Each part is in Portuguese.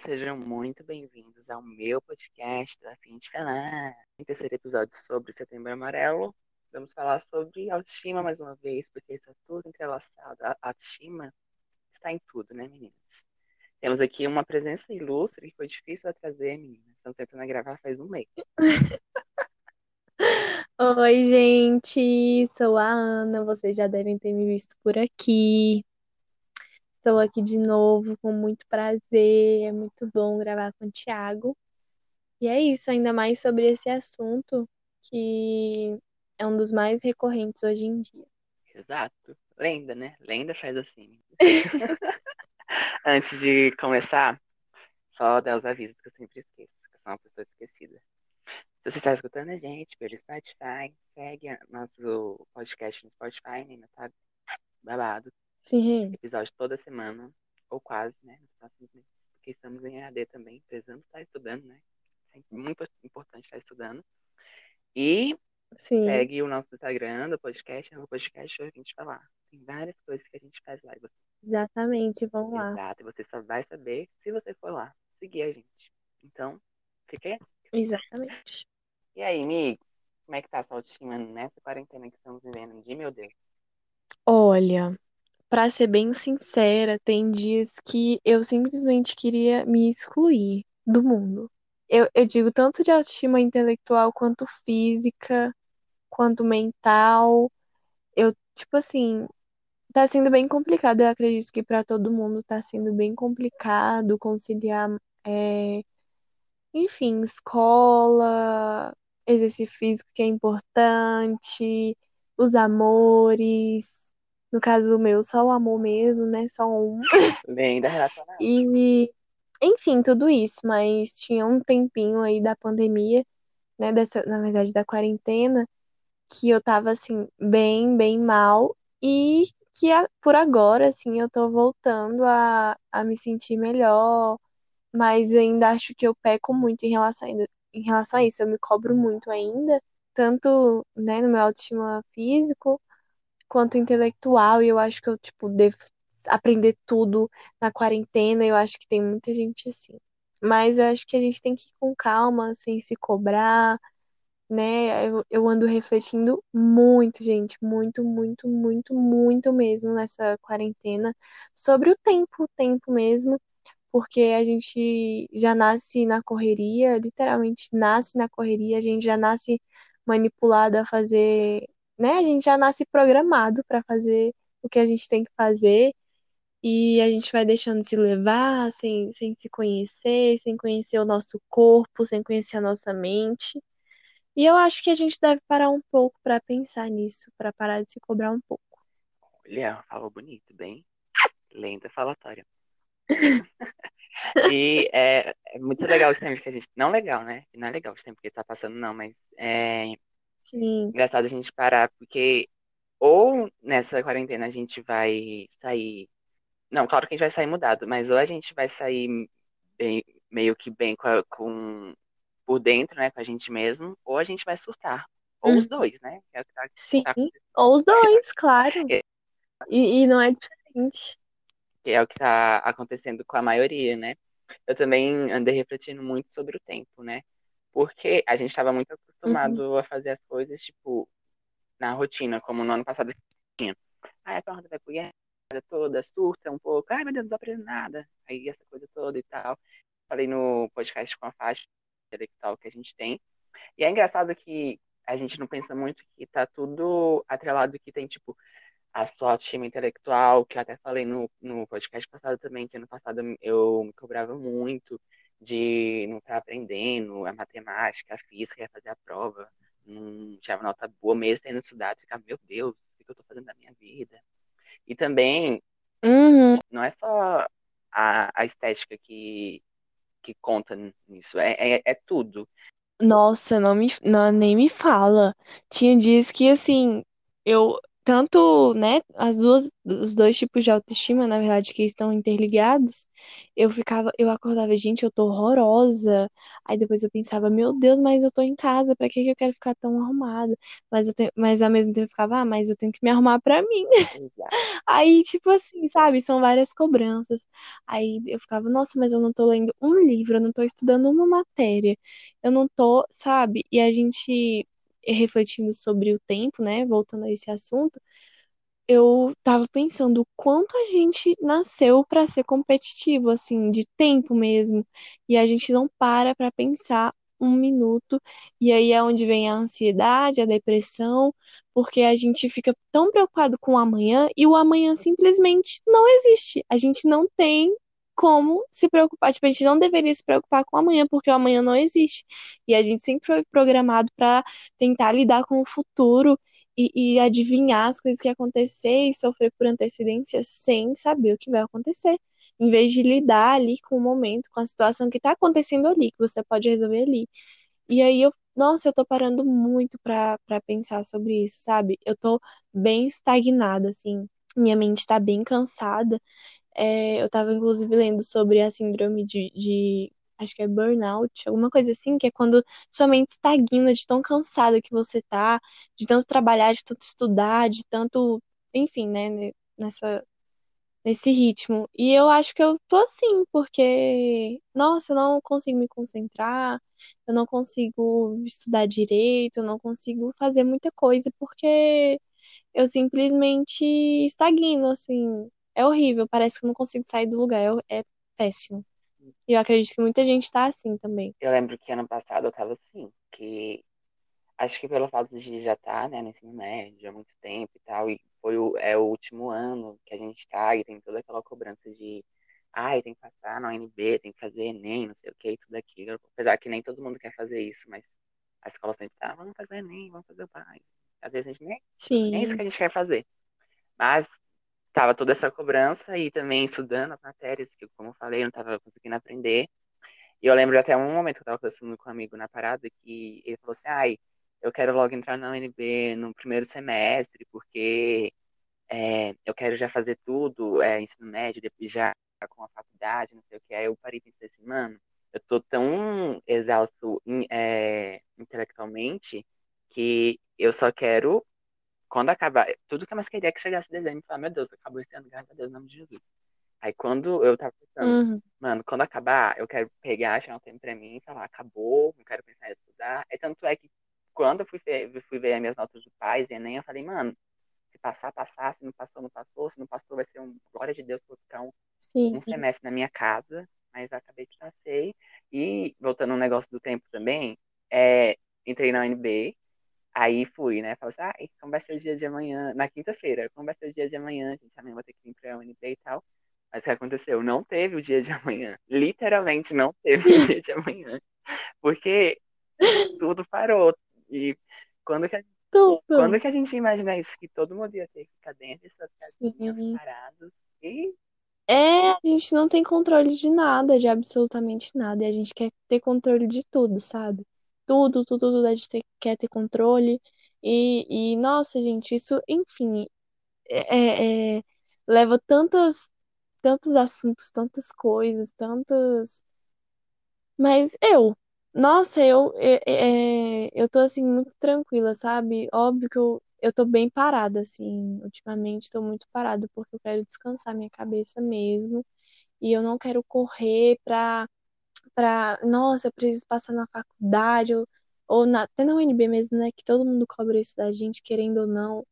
Sejam muito bem-vindos ao meu podcast do Afim de Falar. Em terceiro episódio sobre Setembro Amarelo, vamos falar sobre autoestima mais uma vez, porque isso é tudo entrelaçado. A autoestima está em tudo, né, meninas? Temos aqui uma presença ilustre que foi difícil de trazer, meninas. Estamos tentando gravar faz um mês. Oi, gente, sou a Ana, vocês já devem ter me visto por aqui. Estou aqui de novo com muito prazer, é muito bom gravar com o Thiago. E é isso, ainda mais sobre esse assunto que é um dos mais recorrentes hoje em dia. Exato. Lenda, né? Lenda faz assim. Antes de começar, só dar os avisos que eu sempre esqueço, que eu sou uma pessoa esquecida. Se você está escutando a gente pelo Spotify, segue nosso podcast no Spotify, menina, tá babado. Sim. Episódio toda semana, ou quase, né? Nos próximos meses, porque estamos em EAD também, precisamos estar estudando, né? É muito importante estar estudando. E Sim. segue o nosso Instagram do podcast, no podcast a gente falar. Tem várias coisas que a gente faz lá. E você... Exatamente, vamos lá. Exato, e você só vai saber se você for lá, seguir a gente. Então, fiquei. Exatamente. E aí, amigos? Como é que tá a sua autoestima nessa quarentena que estamos vivendo? De meu Deus. Olha, Pra ser bem sincera, tem dias que eu simplesmente queria me excluir do mundo. Eu, eu digo tanto de autoestima intelectual quanto física, quanto mental. Eu, tipo assim, tá sendo bem complicado. Eu acredito que para todo mundo tá sendo bem complicado conciliar, é, enfim, escola, exercício físico que é importante, os amores. No caso meu, só o amor mesmo, né? Só um. Bem da relacionada. E, enfim, tudo isso, mas tinha um tempinho aí da pandemia, né? Dessa, na verdade, da quarentena, que eu tava, assim, bem, bem mal. E que a- por agora, assim, eu tô voltando a, a me sentir melhor, mas ainda acho que eu peco muito em relação, ainda, em relação a isso. Eu me cobro muito ainda, tanto, né, no meu autoestima físico quanto intelectual, e eu acho que eu, tipo, devo aprender tudo na quarentena, eu acho que tem muita gente assim. Mas eu acho que a gente tem que ir com calma, sem se cobrar, né? Eu, eu ando refletindo muito, gente, muito, muito, muito, muito mesmo nessa quarentena sobre o tempo, o tempo mesmo, porque a gente já nasce na correria, literalmente nasce na correria, a gente já nasce manipulado a fazer né? A gente já nasce programado para fazer o que a gente tem que fazer e a gente vai deixando se levar sem, sem se conhecer, sem conhecer o nosso corpo, sem conhecer a nossa mente. E eu acho que a gente deve parar um pouco para pensar nisso, para parar de se cobrar um pouco. Olha, falou bonito, bem. Lenda falatória. e é, é muito legal esse tempo que a gente. Não legal, né? Não é legal esse tempo que tá passando, não, mas é Sim, engraçado a gente parar, porque ou nessa quarentena a gente vai sair. Não, claro que a gente vai sair mudado, mas ou a gente vai sair bem, meio que bem com, a- com- por dentro, né, com a gente mesmo, ou a gente vai surtar. Ou os Hum, dois, né? É tá, sim, tá ou os dois, claro. É, E, e não é diferente. que é o que tá acontecendo com a maioria, né? Eu também andei refletindo muito sobre o tempo, né? Porque a gente estava muito Uhum, acostumado a fazer as coisas, tipo, na rotina, como no ano passado tinha. Ai, a Fernanda vai pro toda, surta um pouco. Ai, meu Deus, não tô aprendendo nada. Aí essa coisa toda e tal. Falei no podcast com a faixa intelectual que a gente tem. E é engraçado que a gente não pensa muito que tá tudo atrelado que tem, tipo, a sua autoestima intelectual, que eu até falei no, no podcast passado também, que ano passado eu me cobrava muito de não estar aprendendo a matemática, a física, ia fazer a prova, não tirava nota boa mesmo tendo estudado, ficava, meu Deus, o que eu tô fazendo da minha vida? E também, uhum. não é só a, a estética que, que conta nisso, é, é, é tudo. Nossa, não me, não, nem me fala. Tinha dias que, assim, eu, tanto, né, as duas, os dois tipos de autoestima, na verdade, que estão interligados, eu ficava, eu acordava, gente, eu tô horrorosa. Aí depois eu pensava, meu Deus, mas eu tô em casa, pra que que eu quero ficar tão arrumada? Mas eu mas ao mesmo tempo eu ficava, ah, mas eu tenho que me arrumar pra mim. Aí, tipo assim, sabe, são várias cobranças. Aí eu ficava, nossa, mas eu não tô lendo um livro, eu não tô estudando uma matéria. Eu não tô, sabe? E a gente refletindo sobre o tempo, né, voltando a esse assunto, eu tava pensando quanto a gente nasceu para ser competitivo, assim, de tempo mesmo, e a gente não para para pensar um minuto, e aí é onde vem a ansiedade, a depressão, porque a gente fica tão preocupado com o amanhã e o amanhã simplesmente não existe. A gente não tem como se preocupar, tipo, a gente não deveria se preocupar com amanhã, porque o amanhã não existe. E a gente sempre foi programado para tentar lidar com o futuro e, e adivinhar as coisas que acontecer e sofrer por antecedência sem saber o que vai acontecer. Em vez de lidar ali com o momento, com a situação que está acontecendo ali, que você pode resolver ali. E aí eu, nossa, eu tô parando muito pra pensar sobre isso, sabe? Eu tô bem estagnada, assim. Minha mente tá bem cansada. É, eu tava, inclusive, lendo sobre a síndrome de, de acho que é burnout, alguma coisa assim, que é quando sua mente estagna de tão cansada que você tá, de tanto trabalhar, de tanto estudar, de tanto, enfim, né, nessa nesse ritmo. E eu acho que eu tô assim, porque nossa, eu não consigo me concentrar, eu não consigo estudar direito, eu não consigo fazer muita coisa porque eu simplesmente estagno, assim. É horrível, parece que eu não consigo sair do lugar, é, é péssimo. E eu acredito que muita gente tá assim também. Eu lembro que ano passado eu tava assim, que acho que pelo fato de já estar, né, no ensino médio há muito tempo e tal, e foi o, é o último ano que a gente tá e tem toda aquela cobrança de ai, tem que passar na UNB, tem que fazer Enem, não sei o que, tudo aquilo. Apesar que nem todo mundo quer fazer isso, mas a escola sempre tá, vamos fazer Enem, vamos fazer o pai. Às vezes a gente nem, Sim. nem é isso que a gente quer fazer. Mas tava toda essa cobrança e também estudando as matérias, que como eu falei, eu não tava conseguindo aprender. E eu lembro até um momento que eu tava conversando com um amigo na parada que ele falou assim, ai, eu quero logo entrar na UNB no primeiro semestre, porque é, eu quero já fazer tudo, é, ensino médio, depois já com a faculdade, não sei o que. Aí eu parei e pensei assim, mano, eu tô tão exausto é, intelectualmente que eu só quero quando acabar, tudo que eu mais queria é que chegasse dezembro e falar, meu Deus, acabou esse ano, graças a Deus, em nome de Jesus. Aí quando eu tava pensando, Uhum. mano, quando acabar, eu quero pegar, tirar um tempo pra mim e falar, acabou, não quero pensar em estudar. É tanto é que quando eu fui ver, fui ver as minhas notas do pais e Enem, eu falei, mano, se passar, passar, se não passou, não passou, se não passou, vai ser um, glória de Deus, vou ficar um, Sim. um semestre na minha casa, mas acabei que passei. E, voltando ao negócio do tempo também, é, entrei na UNB, Aí fui, né? Falei assim, ah, como vai ser o dia de amanhã? Na quinta-feira, como vai ser o dia de amanhã? Gente, amanhã vou ter que ir pra UNB e tal. Mas o que aconteceu? Não teve o dia de amanhã. Literalmente não teve o dia de amanhã. Porque tudo parou. E quando que a, Tudo. quando que a gente imagina isso? Que todo mundo ia ter que ficar dentro de suas casinhas parados. E É, a gente não tem controle de nada, de absolutamente nada. E a gente quer ter controle de tudo, sabe? Tudo, tudo, tudo a gente quer ter controle. E, e, nossa, gente, isso, enfim, é, é- é- leva tantas, tantos assuntos, tantas coisas, tantas. Mas eu, nossa, eu, é, é, eu tô assim muito tranquila, sabe? Óbvio que eu, eu tô bem parada, assim, ultimamente tô muito parada, porque eu quero descansar minha cabeça mesmo. E eu não quero correr pra, pra, nossa, eu preciso passar na faculdade, ou, ou na, até na UNB mesmo, né? Que todo mundo cobra isso da gente, querendo ou não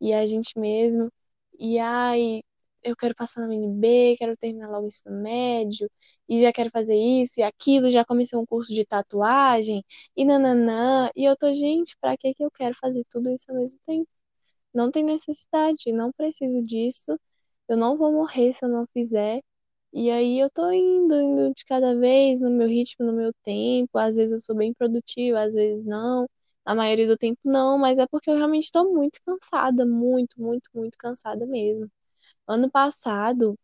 e a gente mesmo. E ai, eu quero passar na UNB, quero terminar logo o ensino médio, e já quero fazer isso e aquilo, já comecei um curso de tatuagem, e nananã. E eu tô, gente, pra que que eu quero fazer tudo isso ao mesmo tempo? Não tem necessidade, não preciso disso. Eu não vou morrer se eu não fizer. E aí eu tô indo, indo de cada vez, no meu ritmo, no meu tempo. Às vezes eu sou bem produtiva, às vezes não. Na maioria do tempo não, mas é porque eu realmente tô muito cansada, muito, muito, muito cansada mesmo. Ano passado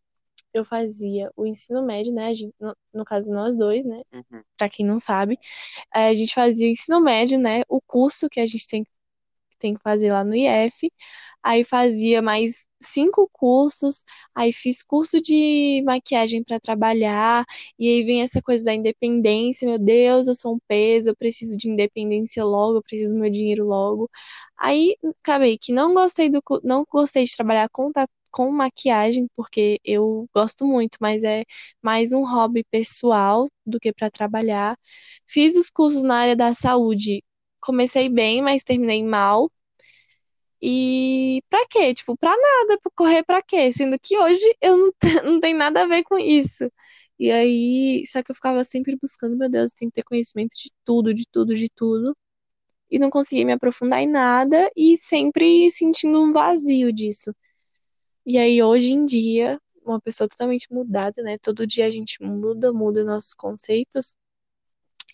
eu fazia o ensino médio, né? a gente- no, no caso nós dois, né? uhum, Pra quem não sabe, eh, a gente fazia o ensino médio, né? O curso que a gente tem, tem que fazer lá no IF. Aí fazia mais cinco cursos, aí fiz curso de maquiagem para trabalhar, e aí vem essa coisa da independência, meu Deus, eu sou um peso, eu preciso de independência logo, eu preciso do meu dinheiro logo. Aí acabei que não gostei do não gostei de trabalhar com com maquiagem, porque eu gosto muito, mas é mais um hobby pessoal do que para trabalhar. Fiz os cursos na área da saúde, comecei bem, mas terminei mal. E pra quê? Tipo, pra nada, correr pra quê? Sendo que hoje eu não, não tenho nada a ver com isso. E aí, só que eu ficava sempre buscando, meu Deus, tem que ter conhecimento de tudo, de tudo, de tudo. E não conseguia me aprofundar em nada e sempre sentindo um vazio disso. E aí, hoje em dia, uma pessoa totalmente mudada, né? Todo dia a gente muda, muda nossos conceitos.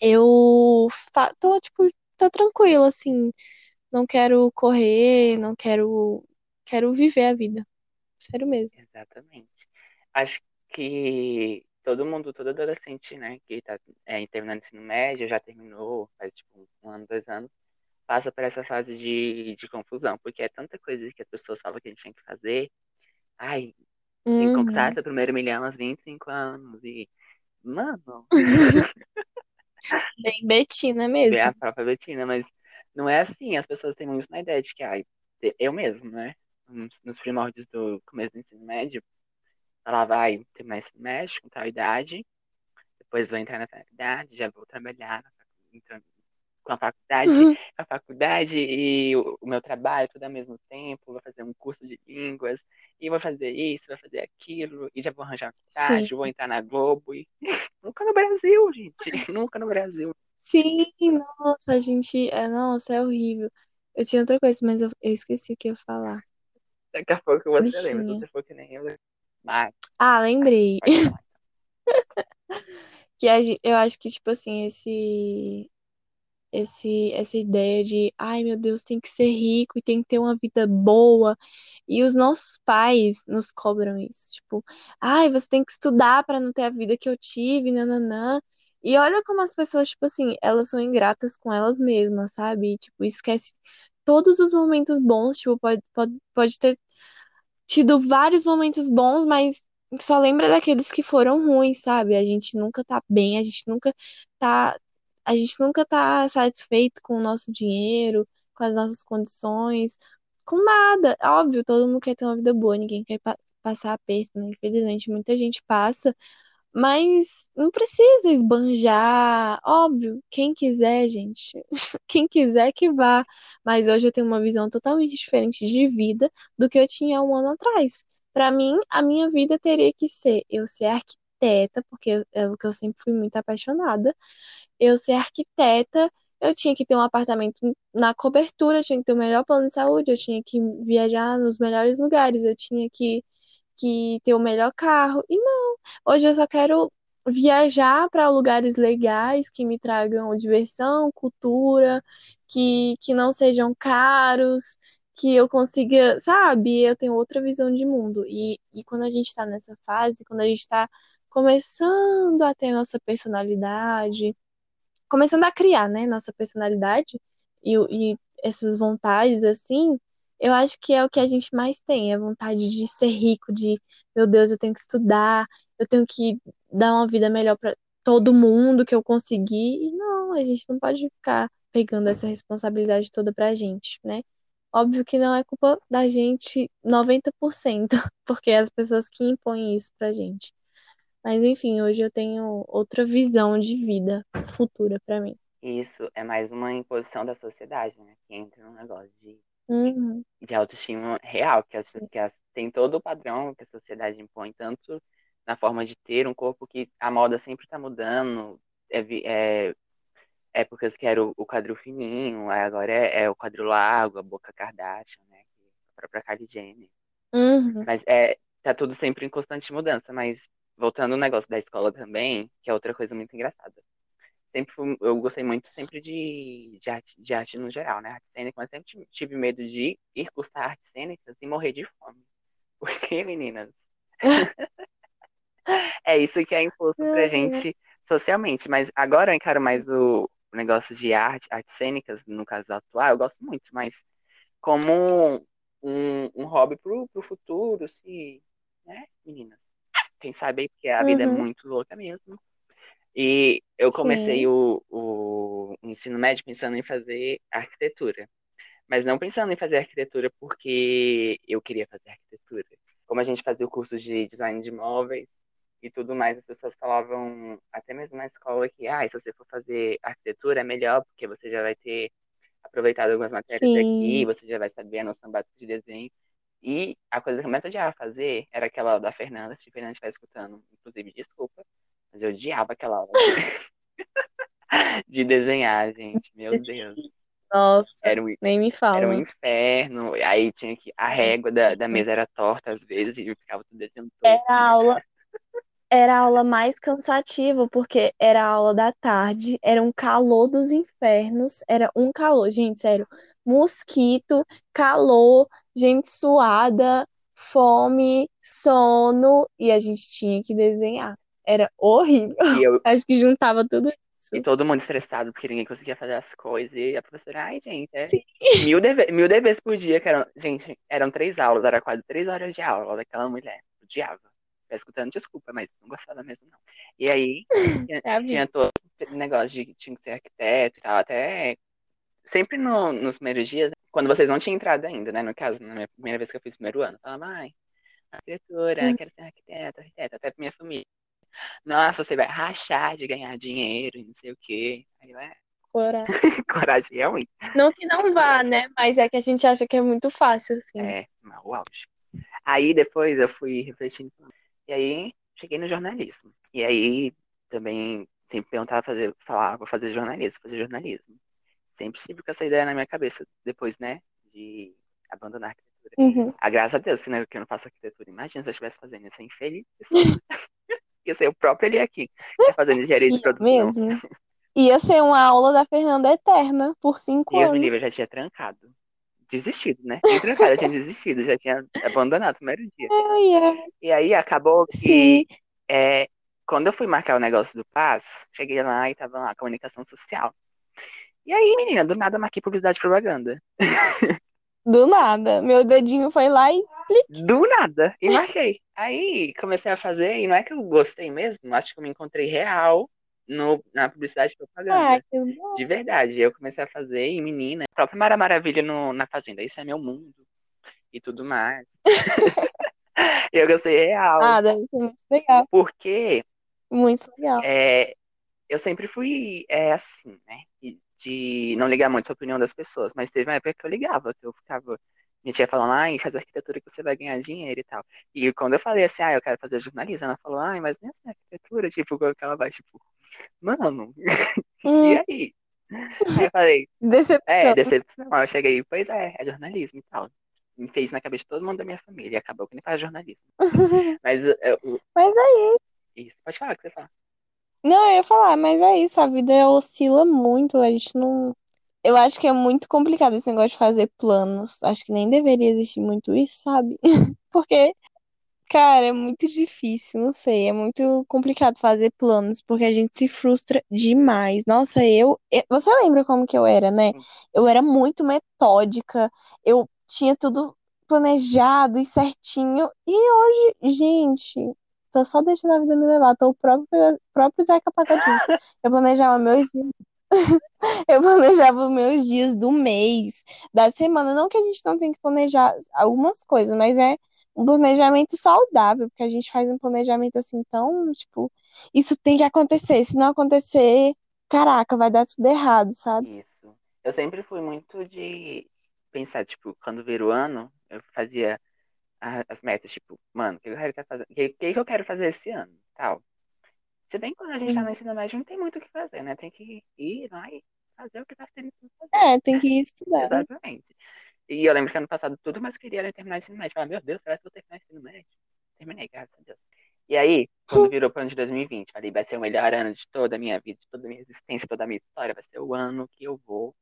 Eu tô, tipo, tô tranquila, assim. Não quero correr, não quero. Quero viver a vida. Sério mesmo. Exatamente. Acho que todo mundo, todo adolescente, né, que tá é, terminando ensino médio, já terminou, faz tipo um ano, dois anos, passa por essa fase de, de confusão, porque é tanta coisa que as pessoas falam que a gente tem que fazer, Ai, tem que conquistar Uhum. seu primeiro milhão aos 25 anos. E, mano, Bem Betina bem a mesmo. própria Betina, mas não é assim. As pessoas têm muito na ideia de que, ai, eu mesmo, né? Nos, primórdios do começo do ensino médio, falava, ai, ter mais ensino médio com tal idade, depois vou entrar na faculdade, já vou trabalhar com a faculdade, a faculdade e o, o, meu trabalho tudo ao mesmo tempo, vou fazer um curso de línguas, e vou fazer isso, vou fazer aquilo, e já vou arranjar um estágio, vou entrar na Globo, e nunca no Brasil, gente, nunca no Brasil. Sim, nossa, a gente. É, nossa, é horrível. Eu tinha outra coisa, mas eu, eu esqueci o que eu ia falar. Daqui a pouco você lembra, se Bichinha. você for que nem eu. Mas, Ah, lembrei. que a, gente- eu acho que, tipo assim, esse. Esse, essa ideia de, ai meu Deus, tem que ser rico e tem que ter uma vida boa. E os nossos pais nos cobram isso, tipo, ai, você tem que estudar para não ter a vida que eu tive, nananã. E olha como as pessoas, tipo assim, elas são ingratas com elas mesmas, sabe? E, tipo, esquece todos os momentos bons, tipo, pode, pode, pode ter tido vários momentos bons, mas só lembra daqueles que foram ruins, sabe? A gente nunca tá bem, a gente nunca tá, a gente nunca tá satisfeito com o nosso dinheiro, com as nossas condições, com nada. Óbvio, todo mundo quer ter uma vida boa, ninguém quer pa- passar aperto, né? Infelizmente, muita gente passa, mas não precisa esbanjar. Óbvio, quem quiser, gente, quem quiser que vá. Mas hoje eu tenho uma visão totalmente diferente de vida do que eu tinha um ano atrás. Para mim, a minha vida teria que ser eu ser arquiteta, porque é o que eu sempre fui muito apaixonada. Eu ser arquiteta, eu tinha que ter um apartamento na cobertura, eu tinha que ter o melhor plano de saúde, eu tinha que viajar nos melhores lugares, eu tinha que, que ter o melhor carro. E não, hoje eu só quero viajar para lugares legais que me tragam diversão, cultura, que, que não sejam caros que eu consiga, sabe? Eu tenho outra visão de mundo. E, e quando a gente tá nessa fase, quando a gente tá começando a ter nossa personalidade, começando a criar, né, nossa personalidade e, e essas vontades, assim, eu acho que é o que a gente mais tem, é vontade de ser rico, de, meu Deus, eu tenho que estudar, eu tenho que dar uma vida melhor para todo mundo que eu conseguir. E não, a gente não pode ficar pegando essa responsabilidade toda pra gente, né? Óbvio que não é culpa da gente 90%, porque é as pessoas que impõem isso pra gente. Mas enfim, hoje eu tenho outra visão de vida futura pra mim. Isso é mais uma imposição da sociedade, né? Que entra num negócio de, Uhum, de autoestima real, que, as, que as, tem todo o padrão que a sociedade impõe, tanto na forma de ter um corpo que a moda sempre está mudando, é, é, épocas que era o, o quadril fininho, agora é, é o quadril largo, a boca Kardashian, né? A própria Kylie Jenner. Uhum, Mas é, tá tudo sempre em constante mudança. Mas voltando ao negócio da escola também, que é outra coisa muito engraçada. Sempre fui- eu gostei muito sempre de, de, arte, de arte no geral, né? Arte cênica, mas sempre tive- medo de ir cursar artes cênicas e morrer de fome. Porque, meninas, é isso que é imposto pra gente socialmente. Mas agora eu encaro mais o, o negócio de arte, artes cênicas, no caso atual, eu gosto muito, mas como um, um hobby pro, pro futuro, se, né, meninas? Quem sabe porque a vida é Uhum. muito louca mesmo. E eu comecei Sim. o, o ensino médio pensando em fazer arquitetura. Mas não pensando em fazer arquitetura porque eu queria fazer arquitetura. Como a gente fazia o curso de design de móveis e tudo mais, as pessoas falavam, até mesmo na escola, que ah, se você for fazer arquitetura é melhor, porque você já vai ter aproveitado algumas matérias aqui, Sim. você já vai saber a noção básica de desenho. E a coisa que eu mais odiava fazer era aquela aula da Fernanda, se a Fernanda estiver escutando, inclusive, desculpa, mas eu odiava aquela aula de, de desenhar, gente. Meu Deus. Nossa, Era um, nem me era um fala. inferno. Aí tinha que. A régua da, da mesa era torta às vezes e eu ficava tudo desenhando Era a aula, era a aula mais cansativa, porque era a aula da tarde, era um calor dos infernos, era um calor, gente, sério. Mosquito, calor, gente suada, fome, sono, e a gente tinha que desenhar. Era horrível. Eu, Acho que juntava tudo isso. e todo mundo estressado porque ninguém conseguia fazer as coisas. E a professora, ai, gente, é Sim. mil, deve, mil deveres por dia, que eram. Gente, eram três aulas, era quase três horas de aula daquela mulher. Odiava. Tá escutando, desculpa, mas não gostava mesmo, não. E aí, tinha, É tinha todo esse negócio de que tinha que ser arquiteto e tal, até sempre no, nos primeiros dias, quando vocês não tinham entrado ainda, né? No caso, na minha primeira vez que eu fiz o primeiro ano, eu falava, ai, arquitetura, Hum. quero ser arquiteta, arquiteta, até pra minha família. Nossa, você vai rachar de ganhar dinheiro e não sei o quê. Aí eu, é, Coragem. coragem é ruim. Não que não vá, né? Mas é que a gente acha que é muito fácil, assim. É, o auge. Aí depois eu fui refletindo. E aí cheguei no jornalismo. E aí também sempre perguntava fazer, falar, vou fazer jornalismo, fazer jornalismo. Sempre tive com essa ideia na minha cabeça, depois, né, de abandonar a arquitetura. Uhum. Ah, graças a Deus, que, né, que eu não faço arquitetura. Imagina se eu estivesse fazendo isso, infeliz. Ia ser o próprio ali aqui, né, fazendo engenharia de produção. mesmo. Ia ser uma aula da Fernanda eterna por cinco Deus me livre, eu anos. já tinha trancado. Desistido, né? Nem trancado, eu tinha desistido, já tinha abandonado no primeiro dia. E aí acabou que Sim. é, quando eu fui marcar o negócio do PAS, cheguei lá e tava lá, comunicação social. E aí, menina, do nada marquei publicidade e propaganda. Do nada. Meu dedinho foi lá e. Do nada. E marquei. Aí comecei a fazer, e não é que eu gostei mesmo, acho que eu me encontrei real no, na publicidade e Ah, propaganda. que bom. De verdade. Eu comecei a fazer, e menina, a própria Mara Maravilha no, na Fazenda, isso é meu mundo. E tudo mais. eu gostei real. Ah, deve ser muito legal. Porque Muito legal. é, eu sempre fui é, assim, né? E De não ligar muito a opinião das pessoas, mas teve uma época que eu ligava, que eu ficava. Minha tia falando, ai, faz arquitetura que você vai ganhar dinheiro e tal. E quando eu falei assim, ah, eu quero fazer jornalismo, ela falou, ai, mas nem assim arquitetura, tipo, que ela vai, tipo, mano, e Hum, aí? Aí eu falei, é, decepção. decepção. Aí eu cheguei, pois é, é jornalismo e tal. Me fez na cabeça de todo mundo da minha família, e acabou que nem faz jornalismo. Mas eu, Mas é isso, pode falar o que você fala. Não, eu ia falar, mas é isso, a vida oscila muito, a gente não. Eu acho que é muito complicado esse negócio de fazer planos. Acho que nem deveria existir muito isso, sabe? Porque, cara, é muito difícil, não sei, é muito complicado fazer planos, porque a gente se frustra demais. Nossa, eu. eu- Você lembra como que eu era, né? Eu era muito metódica, eu tinha tudo planejado e certinho, e hoje, gente. Tô só deixando a vida me levar. Tô o próprio, próprio Zeca Pagodinho. Eu planejava meus dias. Eu planejava meus dias do mês, da semana. Não que a gente não tem que planejar algumas coisas, mas é um planejamento saudável, porque a gente faz um planejamento assim tão, tipo, isso tem que acontecer. Se não acontecer, caraca, vai dar tudo errado, sabe? Isso. Eu sempre fui muito de pensar, tipo, quando vira o ano, eu fazia as metas, tipo, mano, o que eu quero fazer, o que, que eu quero fazer esse ano, tal. Se bem que quando a gente tá no ensino médio, não tem muito o que fazer, né? Tem que ir lá e fazer o que tá tendo que fazer. É, tem que estudar. né? E eu lembro que ano passado tudo mais queria era terminar o ensino médio. Falei, meu Deus, será que eu vou terminar o ensino médio? Terminei, graças a Deus. E aí, quando virou pro ano de 2020, falei, vai ser o melhor ano de toda a minha vida, de toda a minha existência, toda a minha história, vai ser o ano que eu vou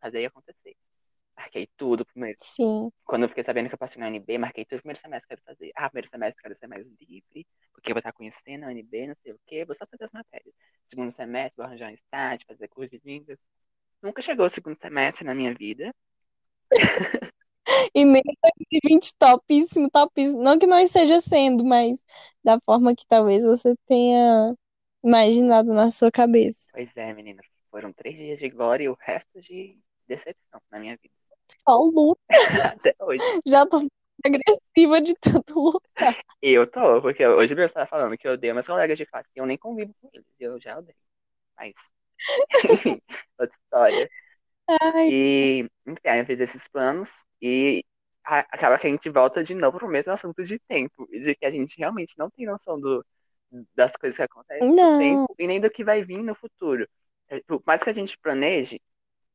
fazer acontecer. Marquei tudo primeiro. Sim. Quando eu fiquei sabendo que eu passei na UNB, marquei tudo o primeiro semestre que eu quero fazer. Ah, primeiro semestre quero ser mais livre, porque eu vou estar conhecendo a UNB, não sei o quê, vou só fazer as matérias. Segundo semestre, vou arranjar um estágio, fazer curso de línguas. Nunca chegou o segundo semestre na minha vida. E nem 2020 topíssimo, topíssimo. Não que não esteja sendo, mas da forma que talvez você tenha imaginado na sua cabeça. Pois é, menina. Foram três dias de glória e o resto de decepção na minha vida. Só luta. Até hoje. Já tô agressiva de tanto lutar. E eu tô, porque hoje eu estava falando que eu odeio meus colegas de classe, eu nem convivo com eles, eu já odeio. Mas, enfim, outra história. Ai, E, enfim, aí eu fiz esses planos e a- acaba que a gente volta de novo pro mesmo assunto de tempo, de que a gente realmente não tem noção do, das coisas que acontecem no não. tempo e nem do que vai vir no futuro. É, Por mais que a gente planeje,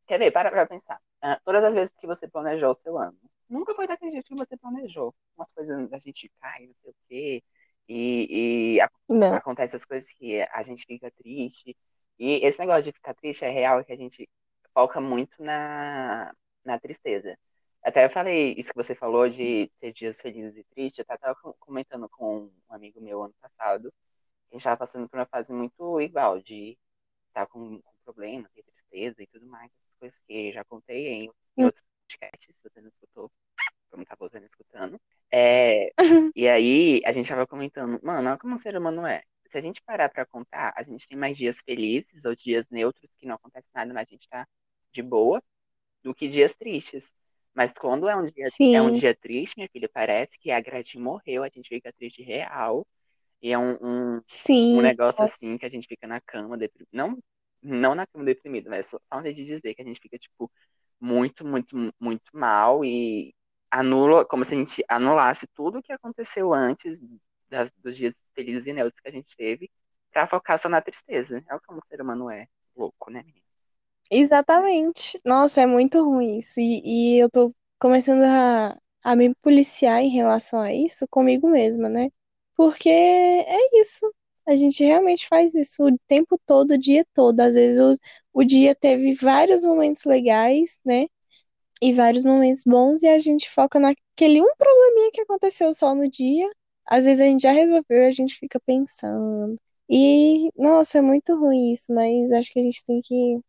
quer ver, para pra pensar. Ah, todas as vezes que você planejou o seu ano, nunca foi daquele jeito que você planejou. Umas coisas a gente cai, não sei o quê, e, e Não. acontece as coisas que a gente fica triste. E esse negócio de ficar triste é real, que a gente foca muito na, na tristeza. Até eu falei isso que você falou de ter dias felizes e tristes. Eu tava com- comentando com um amigo meu ano passado. A gente tava passando por uma fase muito igual, de estar com, com problemas e tristeza e tudo mais. Essas coisas que eu já contei em, em Hum. outros podcasts, se você não escutou, como tá voltando escutando. É, e aí, a gente tava comentando, mano, olha como o ser humano é. Se a gente parar pra contar, a gente tem mais dias felizes ou dias neutros que não acontece nada, mas a gente tá de boa, do que dias tristes. Mas quando é um dia, é um Sim, dia triste, minha filha, parece que a Gretchen morreu, a gente fica triste real. E é um, um, um sim. negócio Nossa. assim que a gente fica na cama, deprimido. Não, não na cama deprimido, mas só só de dizer que a gente fica, tipo, muito, muito, muito mal e anula, como se a gente anulasse tudo o que aconteceu antes das, dos dias felizes e neutros que a gente teve pra focar só na tristeza. É o que o ser humano é. Louco, né, menina? Exatamente. Nossa, é muito ruim isso. E, e eu tô começando a, a me policiar em relação a isso comigo mesma, né? Porque é isso. A gente realmente faz isso o tempo todo, o dia todo. Às vezes o, o dia teve vários momentos legais, né? E vários momentos bons, e a gente foca naquele um probleminha que aconteceu só no dia. Às vezes a gente já resolveu e a gente fica pensando. E, nossa, é muito ruim isso, mas acho que a gente tem que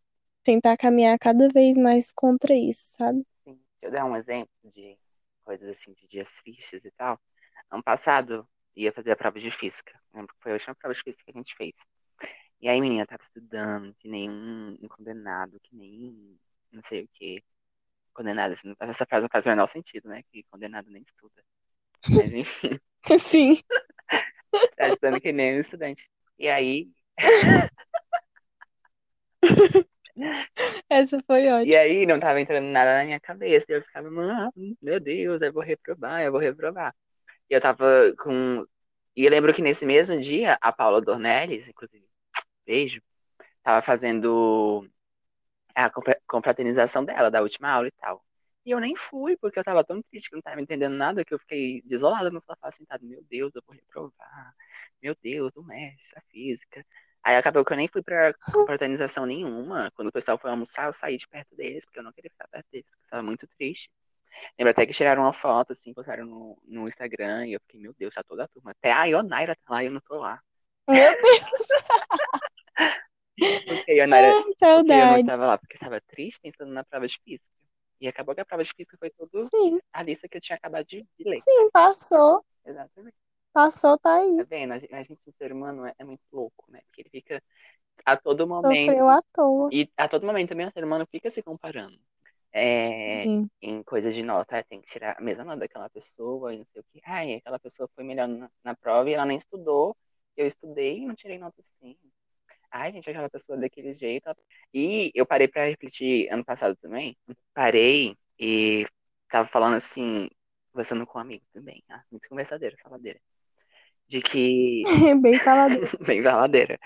tentar caminhar cada vez mais contra isso, sabe? Sim. Deixa eu dar um exemplo de coisas assim, de dias tristes e tal. Ano passado, ia fazer a prova de física. Lembro que foi a última prova de física que a gente fez. E aí, menina, eu tava estudando, que nem um, um condenado, que nem não sei o quê. Condenado, assim, essa frase não faz o menor sentido, né? Que condenado nem estuda. Mas enfim, Sim. tá estudando que nem um estudante. E aí, Essa foi e ótima. aí não tava entrando nada na minha cabeça. E eu ficava, mano, meu Deus, eu vou reprovar, eu vou reprovar. E eu tava com. E eu lembro que nesse mesmo dia, a Paula Dornelles, inclusive, beijo, tava fazendo a confra- confraternização dela, da última aula e tal. E eu nem fui, porque eu tava tão triste que não tava entendendo nada, que eu fiquei desolada no sofá, sentado. Meu Deus, eu vou reprovar. Meu Deus, o mestre, a física. Aí acabou que eu nem fui pra confraternização nenhuma. Quando o pessoal foi almoçar, eu saí de perto deles, porque eu não queria ficar perto deles, porque eu tava muito triste. Lembro até que tiraram uma foto, assim, postaram no, no Instagram, e eu fiquei, meu Deus, tá toda a turma. Até a Ionaira tá lá e eu não tô lá. Meu Deus, Porque a Ionaira, ai, porque eu não estava lá, porque eu estava triste pensando na prova de física. E acabou que a prova de física foi tudo Sim, a lista que eu tinha acabado de ler. sim, passou. Exatamente. Passou, tá Tá aí. vendo? A gente, a gente, o ser humano, é, é muito louco, né? Porque ele fica a todo momento. Sofreu à toa. E a todo momento também o ser humano fica se comparando. É, em coisas de nota, ah, tem que tirar a mesma nota daquela pessoa, e não sei o que. Ai, aquela pessoa foi melhor na, na prova e ela nem estudou. Eu estudei e não tirei nota assim. Ai, gente, aquela pessoa daquele jeito. E eu parei pra refletir ano passado também. Parei e tava falando assim, conversando com um amigo também, ah, muito conversadeira, faladeira. De que. Bem faladeira. bem faladeira.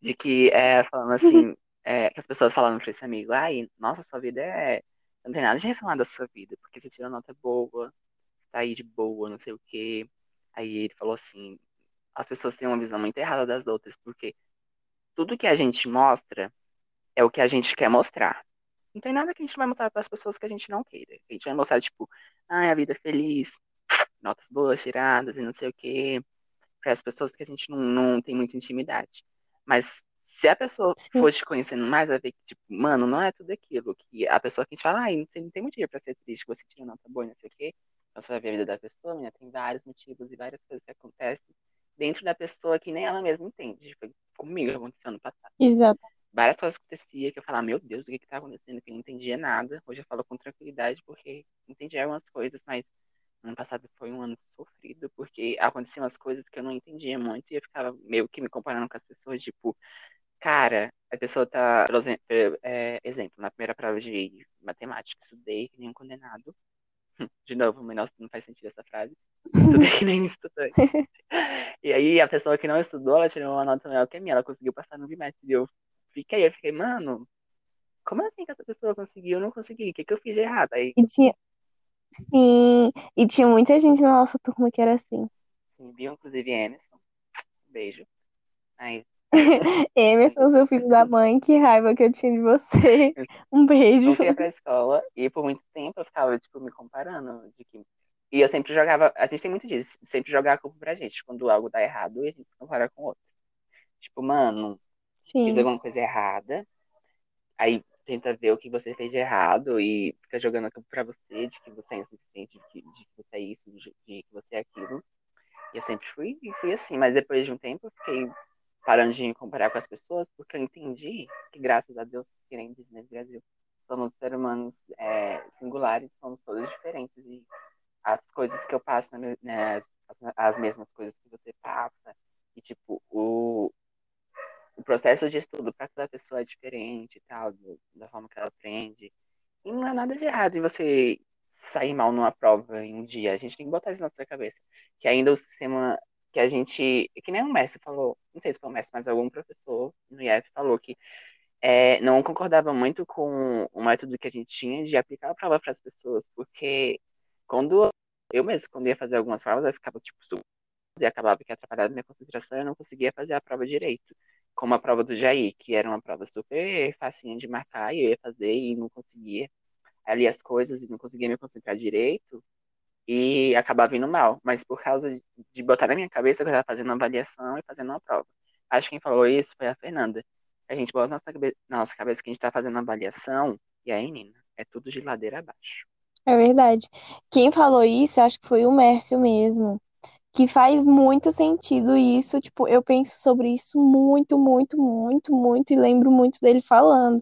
De que, é, falando assim, é, que as pessoas falando pra esse amigo, ai, nossa, sua vida é. Não tem nada de reclamar da sua vida, porque você tira nota boa, tá aí de boa, não sei o quê. Aí ele falou assim, as pessoas têm uma visão muito errada das outras, porque tudo que a gente mostra é o que a gente quer mostrar. Não tem nada que a gente vai mostrar para as pessoas que a gente não queira. A gente vai mostrar, tipo, ai, a vida é feliz, notas boas tiradas e não sei o quê, para as pessoas que a gente não, não tem muita intimidade. Mas Se a pessoa Sim. for te conhecendo mais, vai ver que, tipo, mano, não é tudo aquilo. Que a pessoa que te fala, ai, não tem, não tem motivo pra ser triste, você tira nota boa, não sei o quê. Então você vai ver a vida da pessoa, menina, tem vários motivos e várias coisas que acontecem dentro da pessoa que nem ela mesma entende. Tipo, comigo aconteceu no passado. Exato. Várias coisas aconteciam que eu falava, meu Deus, o que que tá acontecendo? Que eu não entendia nada. Hoje eu falo com tranquilidade porque entendi algumas coisas, mas ano passado foi um ano sofrido, porque aconteciam umas coisas que eu não entendia muito e eu ficava meio que me comparando com as pessoas, tipo, cara, a pessoa tá, por exemplo, é, exemplo, na primeira prova de matemática, estudei que nem um condenado. De novo, mas não faz sentido essa frase. Estudei que nem um estudante. E aí a pessoa que não estudou, ela tirou uma nota melhor que a minha, ela conseguiu passar no bimestre. E eu fiquei, eu fiquei, mano, como assim que essa pessoa conseguiu? Eu não consegui. O que, que eu fiz de errado? Aí, E tinha. Sim, e tinha muita gente na nossa turma que era assim. assim, viu, inclusive, Emerson. Beijo. Mas Emerson, seu filho da mãe, que raiva que eu tinha de você. Um beijo. nunca ia pra escola e por muito tempo eu ficava, tipo, me comparando. De que... E eu sempre jogava, a gente tem muito disso, sempre jogar a culpa pra gente, quando algo dá errado a gente compara com o outro. Tipo, mano, fiz Sim, alguma coisa errada, aí tenta ver o que você fez de errado e fica jogando a culpa pra você, de que você é insuficiente, de que, de que você é isso, de, que você é aquilo. E eu sempre fui, fui assim, mas depois de um tempo eu fiquei parando de me comparar com as pessoas, porque eu entendi que, graças a Deus, querendo dizer nesse Brasil, somos seres humanos é, singulares, somos todos diferentes e as coisas que eu passo, né, as, as mesmas coisas que você passa, e tipo, o, o processo de estudo para cada pessoa é diferente e tal, da forma que ela aprende. E não é nada de errado em você sair mal numa prova em um dia. A gente tem que botar isso na nossa cabeça. Que ainda o sistema que a gente. Que nem o Messi falou, não sei se foi o Messi, mas algum professor no IF falou que é, não concordava muito com o método que a gente tinha de aplicar a prova para as pessoas, porque quando eu mesmo, quando ia fazer algumas provas, eu ficava tipo e acabava que atrapalhava minha concentração eu não conseguia fazer a prova direito. Como a prova do Jair, que era uma prova super facinha de marcar, e eu ia fazer e não conseguia ali as coisas e não conseguia me concentrar direito e acabava indo mal. Mas por causa de, de botar na minha cabeça que eu estava fazendo uma avaliação e fazendo uma prova. Acho que quem falou isso foi a Fernanda. A gente bota na nossa cabeça, na nossa cabeça que a gente está fazendo uma avaliação e aí, menina, é tudo de ladeira abaixo. é verdade. Quem falou isso, acho que foi o Mércio mesmo. Que faz muito sentido isso. Tipo, eu penso sobre isso muito, muito, muito, muito, e lembro muito dele falando.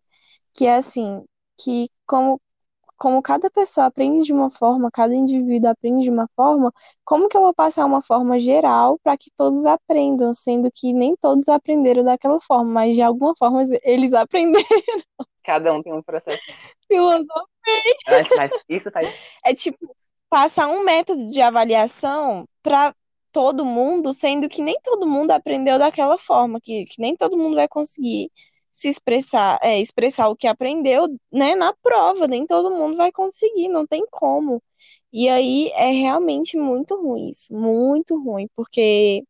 Que é assim, que como como cada pessoa aprende de uma forma, cada indivíduo aprende de uma forma, como que eu vou passar uma forma geral para que todos aprendam, sendo que nem todos aprenderam daquela forma, mas de alguma forma eles aprenderam Cada um tem um processo. filosofia. Mas, mas isso faz. É tipo passar um método de avaliação para todo mundo, sendo que nem todo mundo aprendeu daquela forma, que, que nem todo mundo vai conseguir se expressar, é, expressar o que aprendeu, né, na prova, nem todo mundo vai conseguir, não tem como. E aí é realmente muito ruim isso, muito ruim, porque,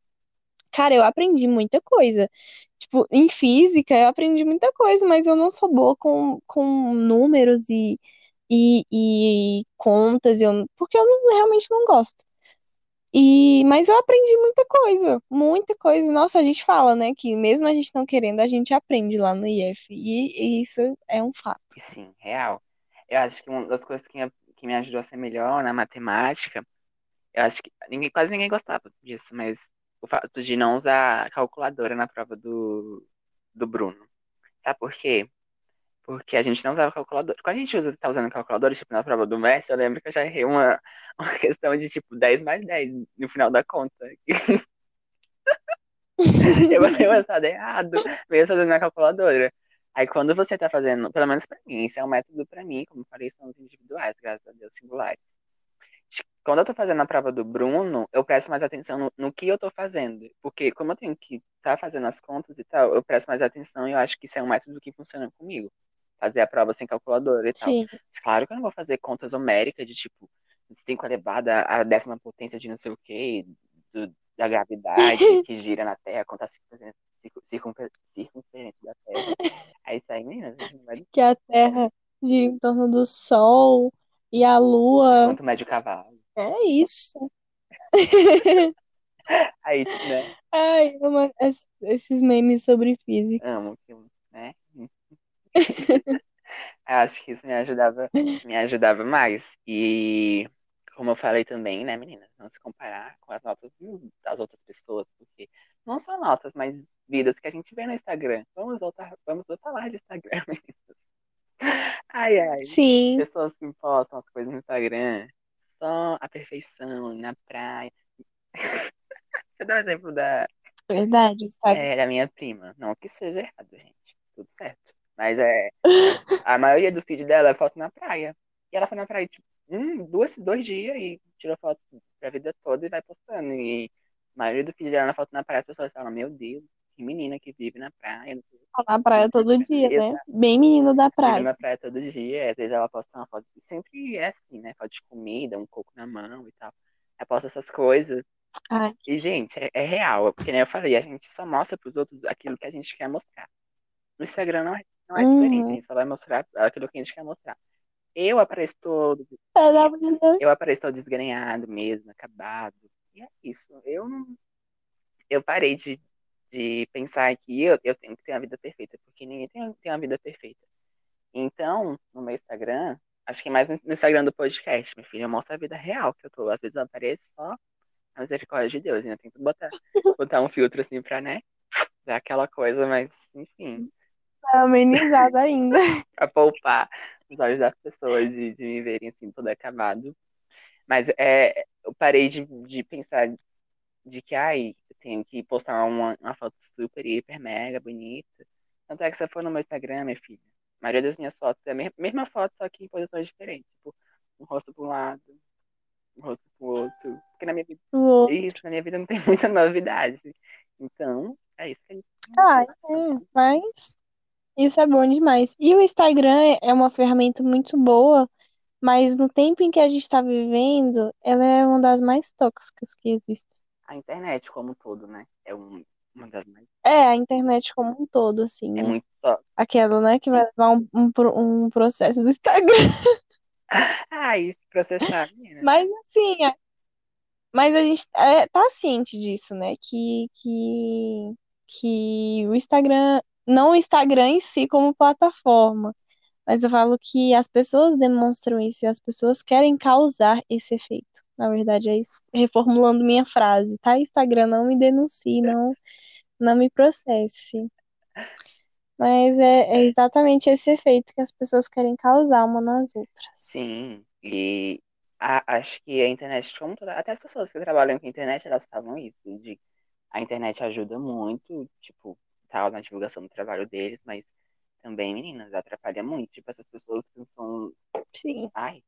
cara, eu aprendi muita coisa. Tipo, em física eu aprendi muita coisa, mas eu não sou boa com, com números e, e, e contas, eu, porque eu não- realmente não gosto. E, mas eu aprendi muita coisa, muita coisa. Nossa, a gente fala, né, que mesmo a gente não querendo, a gente aprende lá no IF. E, e isso é um fato. Sim, real. Eu acho que uma das coisas que, que me ajudou a ser melhor na matemática, eu acho que ninguém, quase ninguém gostava disso, mas o fato de não usar calculadora na prova do, do Bruno. Sabe por quê? Porque a gente não usava calculadora. Quando a gente usa, tá usando calculadora, tipo, na prova do Messi, eu lembro que eu já errei uma, uma questão de, tipo, 10 mais 10 no final da conta. Eu botei o resultado errado, mesmo fazendo na calculadora. Aí quando você tá fazendo, pelo menos pra mim, isso é um método pra mim, como eu falei, são os individuais, graças a Deus, singulares. Quando eu tô fazendo a prova do Bruno, eu presto mais atenção no, no que eu tô fazendo. Porque como eu tenho que estar tá fazendo as contas e tal, eu presto mais atenção e eu acho que isso é um método que funciona comigo. Fazer a prova sem calculadora e tal. Sim, claro que eu não vou fazer contas homéricas de tipo 5 elevado à décima potência de não sei o quê, do- da gravidade que gira na Terra, contar a circunferência, circun- circunfer- circunferência da Terra. É aí, meninas. Gente não vai que a Terra gira em torno do Sol e a Lua. quanto mede o cavalo. É isso. Aí, né? Ai, amo es- esses memes sobre física. Amo que, né? Eu acho que isso me ajudava, me ajudava mais. E como eu falei também, né, meninas, não se comparar com as notas das outras pessoas, porque não só notas, mas vidas que a gente vê no Instagram. Vamos voltar, vamos voltar lá de Instagram, meninas. Ai, ai. Sim, Pessoas que postam as coisas no Instagram, só a perfeição na praia. Você dá o exemplo da, verdade, sabe? é, da minha prima. Não que seja errado, gente. Tudo certo. Mas é, a maioria do feed dela é foto na praia. E ela foi na praia, tipo, um, duas, dois dias e tirou foto pra vida toda e vai postando. E a maioria do feed dela é foto na praia, as pessoas falam, meu Deus, que menina que vive na praia. Tá Na praia todo dia, né? Bem menino da praia. na praia todo dia, às vezes ela posta uma foto, sempre é assim, né? Foto de comida, um coco na mão e tal. Ela posta essas coisas. Ai, E, gente, é, é real, porque nem eu falei, a gente só mostra pros outros aquilo que a gente quer mostrar. No Instagram não é, não é diferente, a uhum. gente só vai mostrar aquilo que a gente quer mostrar. Eu apareço todo, É eu apareço todo desgrenhado mesmo, acabado. E é isso. Eu não. Eu parei de, de pensar que eu, eu tenho que ter uma vida perfeita, porque ninguém tem, tem uma vida perfeita. Então, no meu Instagram, acho que mais no Instagram do podcast, minha filha, eu mostro a vida real que eu tô. Às vezes eu apareço só a misericórdia de Deus, ainda tento botar, botar um filtro assim pra, né? Dar aquela coisa, mas, enfim, Tá amenizada ainda. pra poupar os olhos das pessoas de, de me verem assim, todo acabado. Mas é, eu parei de, de pensar de que, ai, eu tenho que postar uma, uma foto super, hiper, mega bonita. Tanto é que eu for no meu Instagram, minha filha, a maioria das minhas fotos é a mesma, foto, só que em posições diferentes. Tipo, um rosto para um lado, um rosto pro outro. Porque na minha vida, Uou. isso, na minha vida não tem muita novidade. Então, é isso que a gente Ah, é, mas isso é bom demais. E o Instagram é- uma ferramenta muito boa, mas no tempo em que a gente está vivendo, ela é uma das mais tóxicas que existem. A internet, como um todo, né? É um, uma das mais. É, a internet como um todo, assim, É né? muito top. Aquela, né, que vai levar um, um, um processo do Instagram. Ah, isso, processar, menina. Mas assim, é- mas a gente é, tá ciente disso, né? Que, que, que o Instagram, não o Instagram em si como plataforma, mas eu falo que as pessoas demonstram isso e as pessoas querem causar esse efeito. Na verdade, é isso. Reformulando minha frase, tá? Instagram, não me denuncie, não, não me processe. Mas é, é exatamente esse efeito que as pessoas querem causar uma nas outras. Sim, e a- acho que a internet, como toda, até as pessoas que trabalham com internet, elas falam isso, de a internet ajuda muito, tipo, tal, na divulgação do trabalho deles, mas também, meninas, atrapalha muito, tipo, essas pessoas que são, Sim. ai,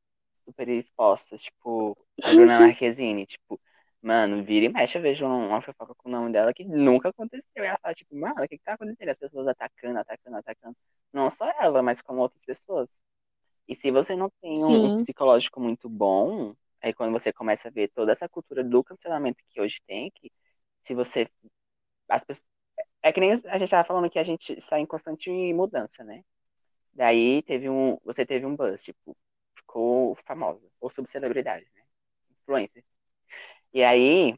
super expostas, tipo, a Bruna Marquezine, tipo, mano, vira e mexe, eu vejo um- uma fofoca com o nome dela que nunca aconteceu, e ela fala, tipo, mano, o que que tá acontecendo? As pessoas atacando, atacando, atacando, não só ela, mas como outras pessoas. E se você não tem um, um psicológico muito bom, aí quando você começa a ver toda essa cultura do cancelamento que hoje tem, que se você. As pessoas, é que nem a gente tava falando que a gente está em constante mudança, né? Daí teve um. Você teve um buzz, tipo, ficou famosa, ou subcelebridade, né? Influencer. E aí,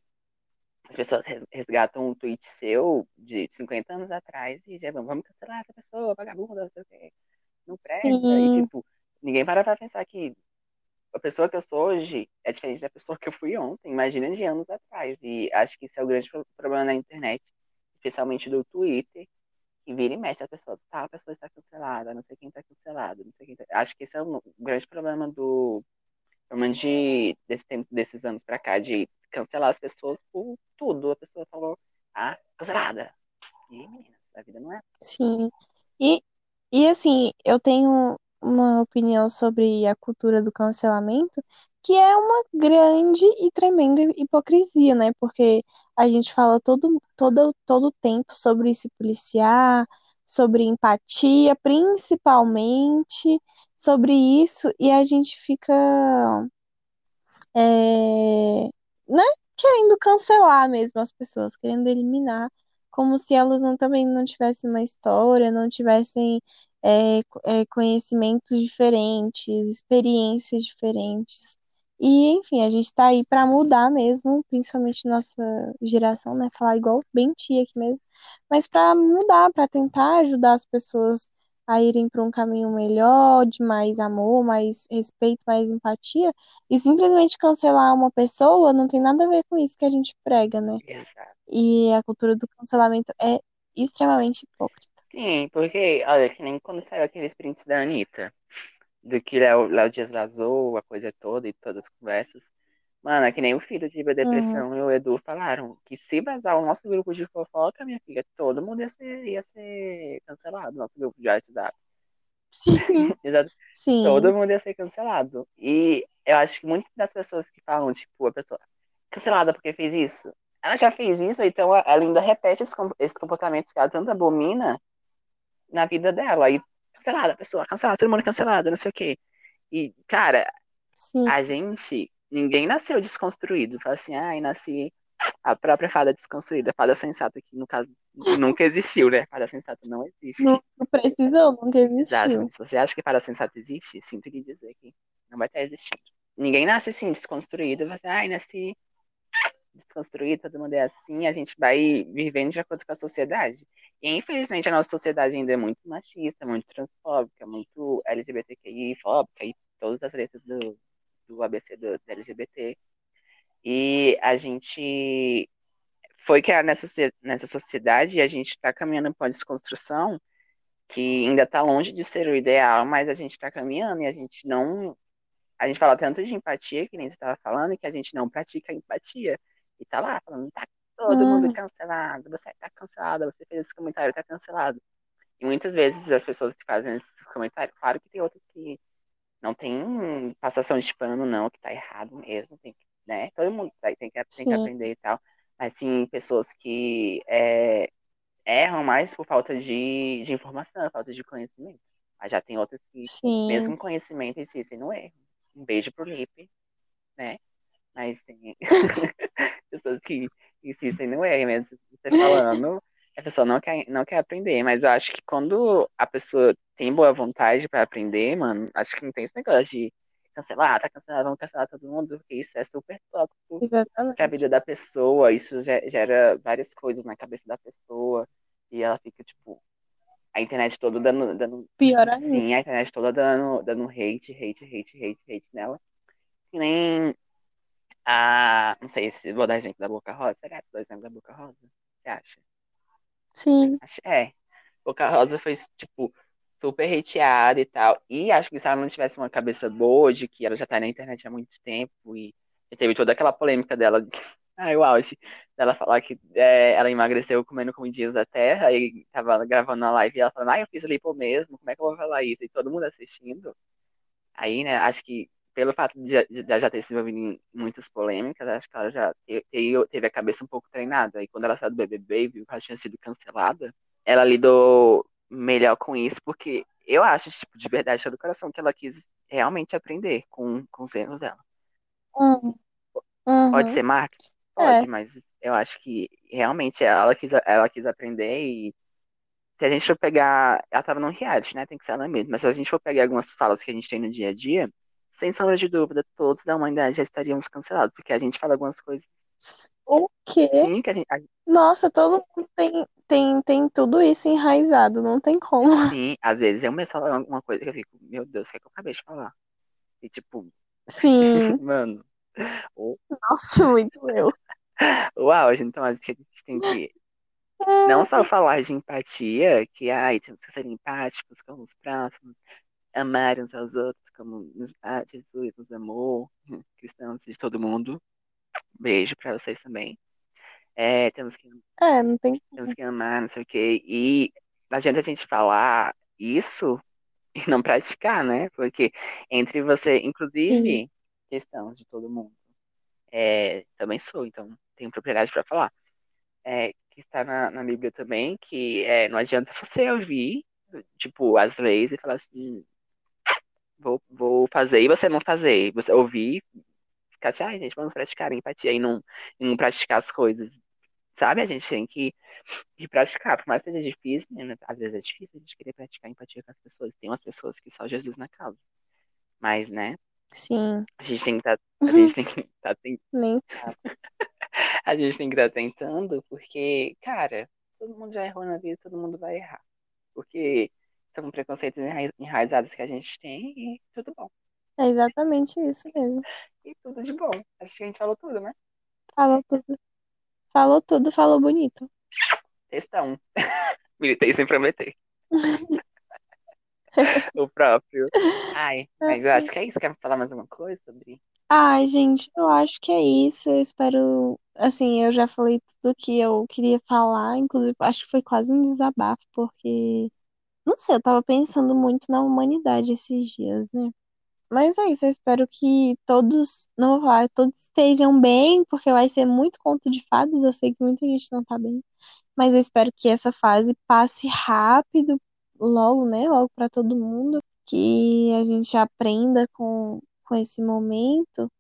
as pessoas res- resgatam um tweet seu de 50 anos atrás e já vão, vamos cancelar essa pessoa, vagabunda, não sei o quê. Não presta. E, Sim. tipo, ninguém para pra pensar que a pessoa que eu sou hoje é diferente da pessoa que eu fui ontem, imagina de anos atrás. E acho que esse é o grande pro- problema na internet, especialmente do Twitter, que vira e mexe a pessoa, tá, a pessoa está cancelada, não sei quem está cancelado, não sei quem tá... Acho que esse é o grande problema do, pelo menos de, desse tempo, desses anos pra cá, de cancelar as pessoas por tudo. A pessoa falou, ah, cancelada. E, meninas, a vida não é. Sim. E, e assim, eu tenho uma opinião sobre a cultura do cancelamento, que é uma grande e tremenda hipocrisia, né? Porque a gente fala todo, todo, todo tempo sobre se policiar, sobre empatia, principalmente sobre isso, e a gente fica, é, né? Querendo cancelar mesmo as pessoas, querendo eliminar como se elas não, também não tivessem uma história, não tivessem é, é, conhecimentos diferentes, experiências diferentes. E, enfim, a gente tá aí pra mudar mesmo, principalmente nossa geração, né? Falar igual bem tia aqui mesmo, mas pra mudar, pra tentar ajudar as pessoas a irem para um caminho melhor, de mais amor, mais respeito, mais empatia, e simplesmente cancelar uma pessoa não tem nada a ver com isso que a gente prega, né? Exato. E a cultura do cancelamento é extremamente hipócrita. Sim, porque, olha, que nem quando saiu aqueles prints da Anitta, do que Léo, Léo Dias vazou, a coisa toda e todas as conversas. Mano, é que nem o filho de Depressão Uhum. e o Edu falaram que se vazar o nosso grupo de fofoca, minha filha, todo mundo ia ser, ia ser cancelado, nosso grupo de WhatsApp. Sim, Exato. sim, Todo mundo ia ser cancelado. E eu acho que muitas das pessoas que falam, tipo, a pessoa cancelada porque fez isso, ela já fez isso, então ela ainda repete esses com- esses comportamentos que ela tanto abomina na vida dela. E cancelada, a pessoa, cancelada, todo mundo cancelado, não sei o quê. E, cara, sim, a gente, ninguém nasceu desconstruído. Fala assim, ai, nasci a própria fada desconstruída, fada sensata, que no caso nunca existiu, né? Fada sensata não existe. não precisou, nunca Exato. existiu. Se você acha que fada sensata existe, sinto lhe dizer que não vai estar existindo. Ninguém nasce assim, desconstruído. Vai assim, ai, nasci desconstruído, todo mundo é assim, a gente vai vivendo de acordo com a sociedade. E infelizmente a nossa sociedade ainda é muito machista, muito transfóbica, muito LGBTQI-fóbica e todas as letras do, do ABC do, do LGBT. E a gente foi criado nessa, nessa sociedade e a gente está caminhando para uma desconstrução que ainda está longe de ser o ideal, mas a gente está caminhando e a gente não. A gente fala tanto de empatia, que nem você estava falando, que a gente não pratica empatia. E tá lá falando, tá todo mundo Hum, cancelado, você tá cancelado, você fez esse comentário, tá cancelado. E muitas vezes as pessoas que fazem esses comentários, claro que tem outras que não tem passação de pano, não, que tá errado mesmo, tem que, né? Todo mundo tá- tem que, tem que aprender e tal. Mas sim, pessoas que é, erram mais por falta de, de informação, falta de conhecimento. Mas já tem outras que, sim, mesmo conhecimento, insistem no erro. Um beijo pro Lipe, né? Mas tem pessoas que insistem no erro, mesmo você falando, a pessoa não quer, não quer aprender. Mas eu acho que quando a pessoa tem boa vontade pra aprender, mano, acho que não tem esse negócio de cancelar, tá cancelado, vamos cancelar todo mundo, porque isso é super tóxico pra vida da pessoa, isso ge- gera várias coisas na cabeça da pessoa, e ela fica, tipo, a internet toda dando, dando Pior ainda. sim, a internet toda dando, dando hate, hate, hate, hate, hate nela. Que nem a, não sei se vou dar exemplo da Boca Rosa, será que vou dar exemplo da Boca Rosa? Você acha? Sim, Acho, é, Boca Rosa foi, tipo, super hateada e tal, e acho que se ela não tivesse uma cabeça boa, de que ela já tá na internet há muito tempo, e, teve toda aquela polêmica dela, ai, o auge, dela falar que é, ela emagreceu comendo comidinhas da terra, e tava gravando na live, e ela falando, ai, eu fiz lipo mesmo, como é que eu vou falar isso? E todo mundo assistindo, aí, né, acho que pelo fato de, já- de já ter se envolvido em muitas polêmicas, acho que ela já te- te- teve a cabeça um pouco treinada, e quando ela saiu do BBB e viu que ela tinha sido cancelada, ela lidou melhor com isso, porque eu acho, tipo, de verdade, do coração, que ela quis realmente aprender com, com os erros dela. uhum, Pode uhum. ser marketing? É, Pode, mas eu acho que realmente ela quis, ela quis aprender e se a gente for pegar, ela tava num reality, né? Tem que ser ela mesma, mas se a gente for pegar algumas falas que a gente tem no dia a dia, sem sombra de dúvida, todos da humanidade já estaríamos cancelados, porque a gente fala algumas coisas, o quê? sim, que a gente, a- Nossa, todo mundo tem, tem, tem tudo isso enraizado, não tem como. sim, às vezes eu mesmo falo alguma coisa que eu fico, meu Deus, o que é que eu acabei de falar? E tipo, Sim, mano, o, nossa, muito eu. auge, então a gente, a gente tem que não só falar de empatia, que ai, temos que ser empáticos com os próximos, amar uns aos outros como ah, Jesus nos amou, cristãos de todo mundo. Beijo pra vocês também. É, temos que, É, não tem temos que amar, não sei o quê. E não adianta a gente falar isso e não praticar, né? Porque entre você, Sim, inclusive, questão de todo mundo. É, também sou, então tenho propriedade para falar. É, que está na, na Bíblia também, que é, não adianta você ouvir, tipo, as leis e falar assim, vou, vou fazer e você não fazer. Você ouvir, ficar assim, ai, gente, vamos praticar empatia e não, e não praticar as coisas. Sabe? A gente tem que, que praticar. Por mais que seja difícil, né? às vezes é difícil a gente querer praticar empatia com as pessoas. Tem umas pessoas que só Jesus na causa. Mas, né? Sim, A gente tem que estar. a gente tem que estar nem a gente tem que estar tentando, porque, cara, todo mundo já errou na vida, todo mundo vai errar. Porque são preconceitos enraiz- enraizados que a gente tem e tudo bom. é exatamente isso mesmo. E tudo de bom. Acho que a gente falou tudo, né? Falou tudo. Falou tudo, falou bonito. Textão. Militei sem prometer. o próprio. Ai, mas eu acho que é isso. Quer falar mais alguma coisa sobre? Ai, gente, eu acho que é isso. Eu espero. Assim, eu já falei tudo que eu queria falar. Inclusive, acho que foi quase um desabafo, porque. Não sei, eu tava pensando muito na humanidade esses dias, né? Mas é isso, eu espero que todos, não vou falar, todos estejam bem, porque vai ser muito conto de fadas. Eu sei que muita gente não tá bem. Mas eu espero que essa fase passe rápido, logo, né? Logo pra todo mundo. Que a gente aprenda com, com esse momento.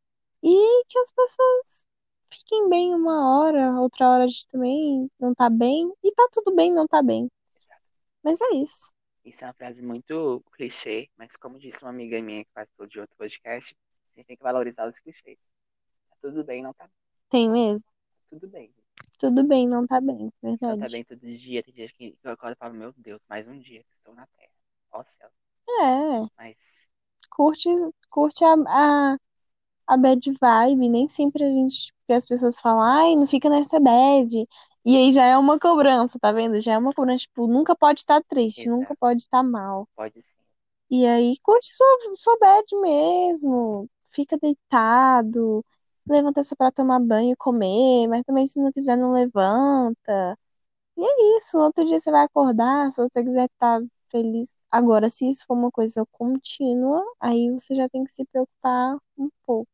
E que as pessoas fiquem bem uma hora, outra hora a gente também não tá bem. E tá tudo bem não tá bem. Mas é isso. Isso é uma frase muito clichê, mas como disse uma amiga minha que participou de outro podcast, a gente tem que valorizar os clichês. Tá tudo bem, não tá Tem mesmo? tudo bem. Tudo bem não tá bem, Se não tá verdade. bem todo dia, tem dias que eu acordo e falo, meu Deus, mais um dia que estou na Terra. Ó céu. É, Mas curte, curte a, a, a bad vibe. Nem sempre a gente. Porque as pessoas falam, ai, não fica nessa bad. E aí já é uma cobrança, tá vendo? Já é uma cobrança, tipo, nunca pode estar triste, nunca Exato. pode estar mal. pode sim. E aí curte sua, sua bad mesmo. Fica deitado. Levanta só pra tomar banho e comer. Mas também se não quiser, não levanta. E é isso. Outro dia você vai acordar. Se você quiser estar feliz. Agora, se isso for uma coisa contínua, aí você já tem que se preocupar um pouco.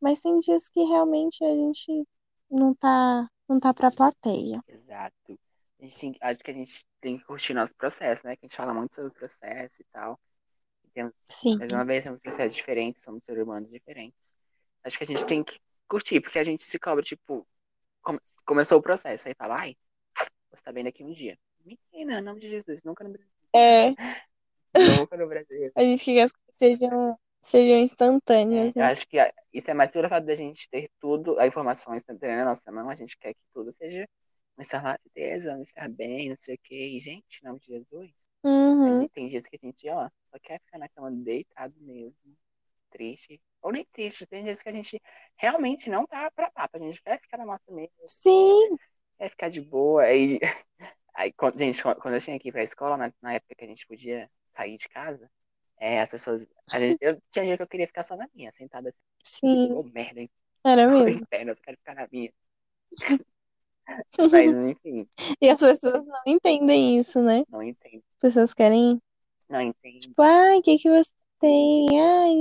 Mas tem dias que realmente a gente não tá, não tá pra plateia. exato. A gente tem- acho que a gente tem que curtir nosso processo, né? Que a gente fala muito sobre o processo e tal. E temos, Sim, mais uma vez, temos processos diferentes, somos seres humanos diferentes. Acho que a gente tem que curtir, porque a gente se cobra, tipo, come- começou o processo, aí fala, ai, você tá bem daqui um dia. Menina, em nome de Jesus, nunca no Brasil. é. Nunca no Brasil. A gente quer que as coisas sejam, É, instantâneas, eu né? acho que isso é mais pelo fato da gente ter tudo, a informação instantânea na nossa mão, a gente quer que tudo seja estar lá, beleza, um estar bem, não sei o quê. E, gente, em nome de Jesus, Uhum. tem dias que a gente, ó, só quer ficar na cama deitado mesmo, triste. Ou nem triste, tem dias que a gente realmente não tá pra papo, a gente quer ficar na nossa mesa, Sim, quer ficar de boa. Aí, aí quando, gente, quando eu tinha ir pra escola, na, na época que a gente podia sair de casa, é, as pessoas. A gente, eu tinha dia que eu queria ficar só na minha, sentada assim. sim, Ô, merda, hein? era mesmo. inferno, eu quero ficar na minha. Mas, enfim, E as pessoas não entendem isso, né? não entendo. As pessoas querem, Não entendo. tipo, ai, o que que você tem? Ai.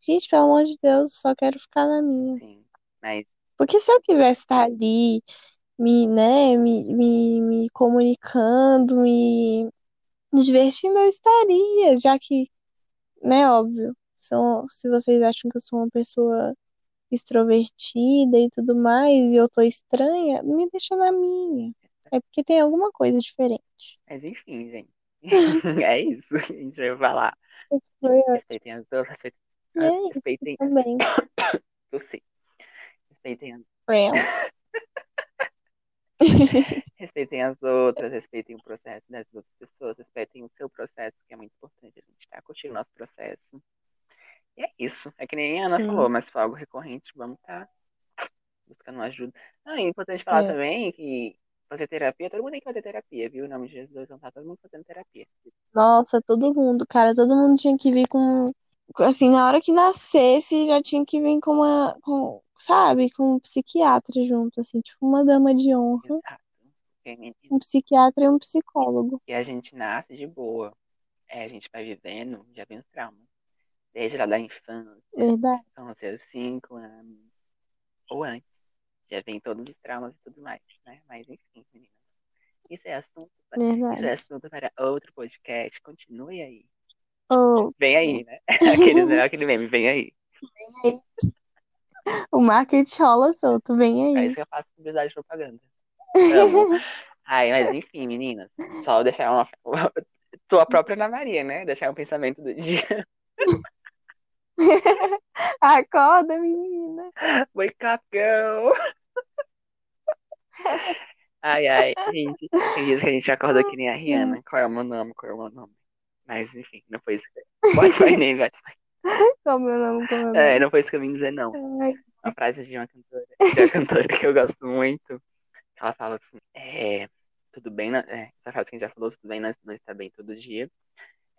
Gente, pelo amor de Deus, só quero ficar na minha. Sim. Mas, Porque se eu quisesse estar ali, me, né, me, me, me comunicando, me divertindo, eu estaria, já que, né, óbvio, são, se vocês acham que eu sou uma pessoa extrovertida e tudo mais, e eu tô estranha, me deixa na minha. É porque tem alguma coisa diferente. mas enfim, gente. É isso que a gente vai falar. Foi Respeitem as duas, respeitem, é respeitem, também. tossi. Respeitem, as- Real. respeitem as outras, respeitem o processo das outras pessoas, respeitem o seu processo, que é muito importante. A gente tá curtindo o nosso processo. E é isso. É que nem a Ana Sim. falou, mas foi algo recorrente, vamos estar buscando ajuda. Ah, é importante falar É. também que fazer terapia, todo mundo tem que fazer terapia, viu? Em nome de Jesus, não tá todo mundo fazendo terapia. Nossa, todo mundo, cara, todo mundo tinha que vir com. Assim, na hora que nascesse, já tinha que vir com uma. Com, sabe? Com um psiquiatra junto, assim, tipo uma dama de honra, Exato. Um psiquiatra e um psicólogo. E a gente nasce de boa. É, a gente vai vivendo, já vem os traumas. Desde lá da infância, Verdade, com os seus cinco anos, ou antes. Já vem todos os traumas e tudo mais, né? Mas enfim, meninas. Isso é assunto, isso é assunto para outro podcast. Continue aí. Oh, Vem aí, né? Aquele, né? aquele meme, vem aí. O marketing rola solto, vem É aí. isso que eu faço publicidade de propaganda. Amo. Ai, mas enfim, meninas. Só deixar uma. Sou a própria Ana Maria, né? Deixar o pensamento do dia. Acorda, menina. Wake up, girl. Ai, ai, gente. Tem dias que a gente acorda que nem a Rihanna. Qual é o meu nome? Qual é o meu nome? Mas, enfim, não foi isso. What's my name? What's my... Qual é o meu nome? Qual é não foi isso que eu vim dizer, não. Uma frase de uma cantora, de uma cantora que eu gosto muito. Ela fala assim, é, tudo bem, né? é, essa frase que a gente já falou, tudo bem, nós, nós está bem todo dia.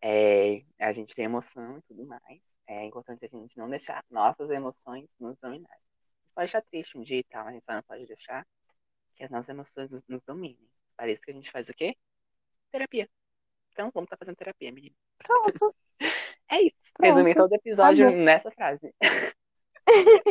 É, a gente tem emoção e tudo mais. É importante a gente não deixar nossas emoções nos dominarem. A gente pode estar triste um dia e tal, a gente só não pode deixar que as nossas emoções nos, nos dominem. Para isso que a gente faz o quê? Terapia. Então, vamos estar fazendo terapia, menino. pronto. É isso. Pronto. Resumir todo o episódio nessa frase.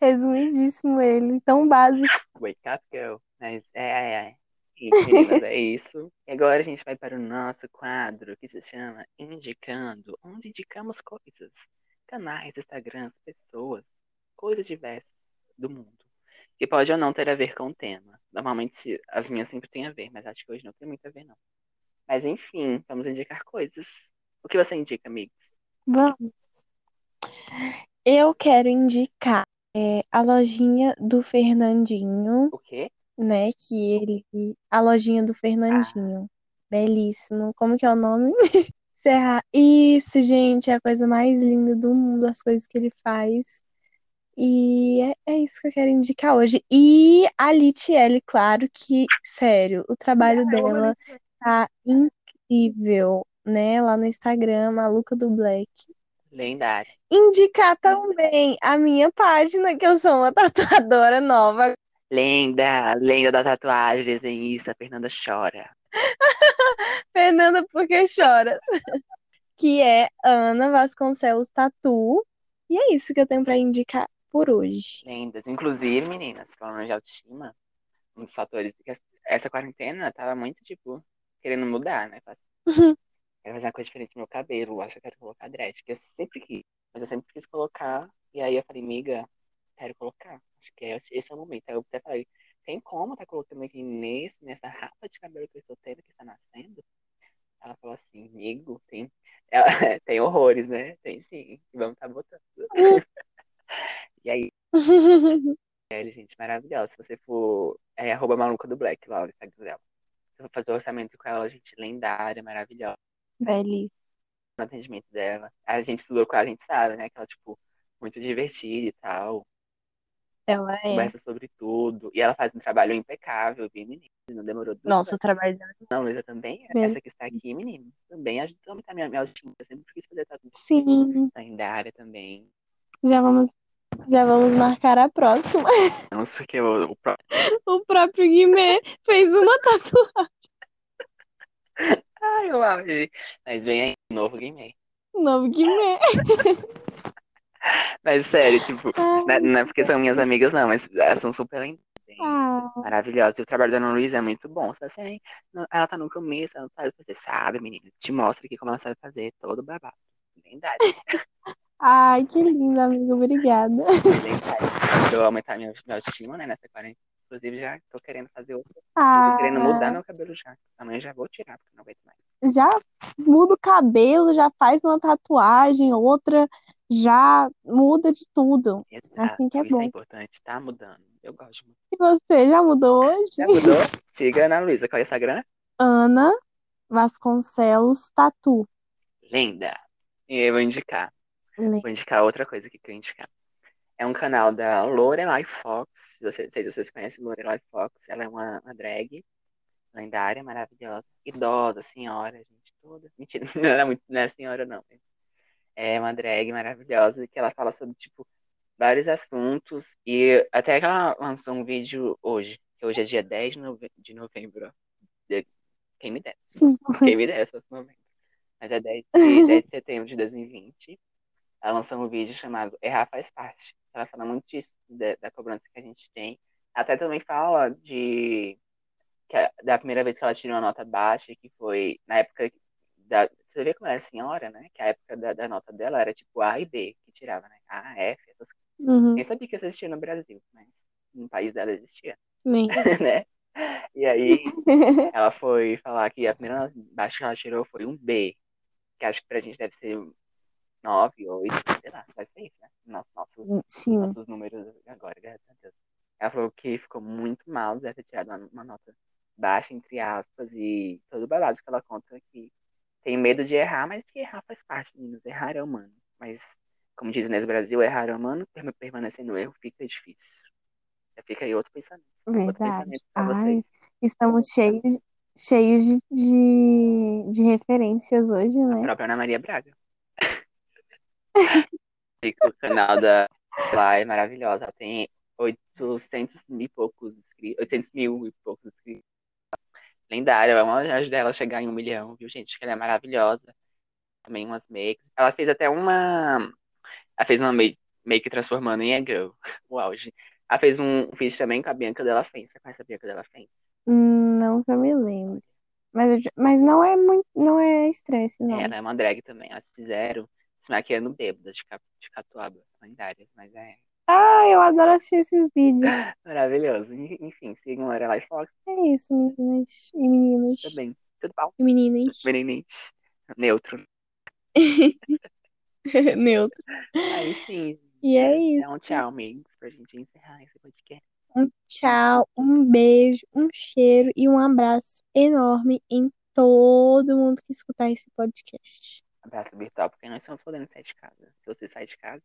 Resumidíssimo ele. Tão básico. Wake up, girl. Mas é, é, é. Meninas, é isso. E agora a gente vai para o nosso quadro que se chama Indicando, onde indicamos coisas. Canais, Instagrams, pessoas, coisas diversas do mundo. Que pode ou não ter a ver com o tema. Normalmente as minhas sempre têm a ver, mas acho que hoje não tem muito a ver, não. Mas enfim, vamos indicar coisas. O que você indica, amigos? Vamos. Eu quero indicar é, a lojinha do Fernandinho, O quê? né? Que ele. A lojinha do Fernandinho. Belíssimo. Como que é o nome? Serra. Isso, gente, é a coisa mais linda do mundo, as coisas que ele faz. E é, é isso que eu quero indicar hoje. E a Litiele, claro que, sério, o trabalho dela tá incrível, né? Lá no Instagram, Maluca do Black. Lendário. Indicar também a minha página, que eu sou uma tatuadora nova. Lenda, lenda da tatuagem, desenhista, Fernanda chora. Fernanda, por que choras? Que é Ana Vasconcelos Tatu. E é isso que eu tenho pra indicar por hoje. Lendas. Inclusive, meninas, falando de autoestima, um dos fatores que essa quarentena tava muito, tipo, querendo mudar, né? Quero fazer uma coisa diferente no meu cabelo, acho que eu quero colocar dread, que eu sempre quis, mas eu sempre quis colocar, e aí eu falei, miga, quero colocar, acho que esse esse é o momento. Aí eu até falei, tem como tá colocando aqui nesse, nessa rapa de cabelo que eu estou tendo, que está nascendo? Ela falou assim, amigo, tem, ela- tem horrores, né? Tem sim, vamos tá botando. E aí, gente, maravilhosa. Se você for, é arroba maluca do Black lá no Instagram dela. Você for fazer orçamento com ela, gente, lendária, maravilhosa. Belíssimo. No atendimento dela. A gente estudou com a gente sabe, né? Que ela, tipo, muito divertida e tal. Ela é. Conversa sobre tudo. E ela faz um trabalho impecável, viu, menina? Não demorou duas Nossa, o trabalho dela. Não, Luísa também. Mesmo. Essa que está aqui, menino. Também ajuda a aumentar minha, minha autoestima. Eu sempre quis fazer tatu. Sim, Lendária também. já vamos, já vamos marcar a próxima. Não sei que o, o pró- O próprio Guimê fez uma tatuagem. Ai, eu amo. gente. Mas vem aí, novo game. Novo Guimê. Mas sério, tipo, Ai, não é- é porque são minhas amigas, não, mas elas são super lindas. ah, Maravilhosas. E o trabalho da Ana Luísa é muito bom. Você assim, "Ai, não- ela tá no começo, ela não sabe fazer. Sabe, menina? Te mostra aqui como ela sabe fazer todo babado. Lendário. ai, que lindo, amigo. Obrigada. Eu aumentar minha, minha autoestima, né, nessa quarentena. Inclusive, já tô querendo fazer outro. Tô Ah, querendo mudar meu cabelo já. Amanhã já vou tirar, porque não aguento mais. já muda o cabelo, já faz uma tatuagem, outra, já muda de tudo. Assim que é Exato, Isso bom. é importante. Tá mudando. Eu gosto muito. E você já mudou hoje? Já mudou? Siga a Ana Luísa. Qual é o Instagram? Ana Vasconcelos Tatu. Linda. E eu vou indicar. Vou indicar outra coisa que eu indicar. É um canal da Lorelai Fox. Não sei se vocês conhecem Lorelai Fox. Ela é uma, uma drag lendária, maravilhosa. Idosa, senhora, gente toda. Mentira, não é muito, não é senhora, não. É uma drag maravilhosa que ela fala sobre, tipo, vários assuntos. E até que ela lançou um vídeo hoje, que hoje é dia 10 de nove- de novembro. De- Quem me dera. Quem me dera se fosse novembro. Mas é 10 de, 10 de setembro de 2020. Ela lançou um vídeo chamado Errar Faz Parte. Ela fala muito disso, da, da cobrança que a gente tem. Até também fala de que a- da primeira vez que ela tirou a nota baixa, que foi na época da. Você vê como ela é senhora, né? Que a época da, da nota dela era tipo A e B que tirava, né? A, F, essas coisas. Uhum, Nem sabia que isso existia no Brasil, mas no país dela existia, nem. né? E aí, ela foi falar que a primeira baixa que ela tirou foi um B, que acho que pra gente deve ser 9, 8, sei lá, deve ser isso, né? Nosso, nosso, Sim. nossos números agora, graças a Deus. Ela falou que ficou muito mal, deve ter tirado uma, uma nota baixa, entre aspas, e todo o babado que ela conta que tem medo de errar, mas que errar faz parte, meninos. Errar é humano. Mas, como diz nesse Brasil, errar é humano, permanecer no erro fica difícil. Já fica aí outro pensamento. Outro Verdade. pensamento pra Ai, estamos cheios, cheios de, de, de referências hoje, A né? própria Ana Maria Braga. O canal da lá é maravilhosa. Ela tem 800 mil e poucos inscritos. 800 mil e poucos inscritos. Lendária. Vamos ajudar ela a chegar em um milhão, viu, gente? Que ela é maravilhosa. Também umas makes. Ela fez até uma. Ela fez uma make, make transformando em a girl. O auge. Ela fez um vídeo também com a Bianca Della Fence. Você conhece a Bianca Della Fence? Não que eu me lembro. Mas, eu mas não é muito, não é estresse, não. Ela é uma drag também. Elas fizeram se maquiando bêbada de, cap, de catuaba. Lendária. Mas é Ah, eu adoro assistir esses vídeos. maravilhoso. Enfim, sigam Lorelai Fox É isso, meninas e meninos também. Tudo bom? e meninas. Menininhos. Neutro. Neutro. Ah, enfim. E é isso. Dá um tchau, amigos, pra gente encerrar esse podcast. Um tchau, um beijo, um cheiro e um abraço enorme em todo mundo que escutar esse podcast. Abraço virtual, porque nós estamos podendo sair de casa. Se você sai de casa,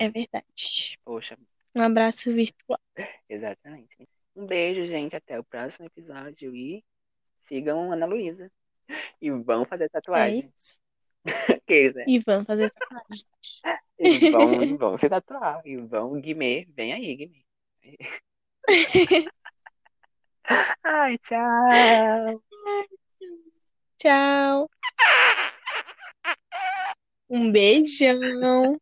É verdade. poxa, Um abraço virtual. exatamente. Um beijo, gente. Até o próximo episódio e sigam Ana Luísa. E vão fazer É tatuagem. isso. Que isso, né? E vamos fazer tatuagem. E vão, e vão se tatuar. E vão, Guimê. Vem aí, Guimê. Ai, tchau. Tchau. Um beijão.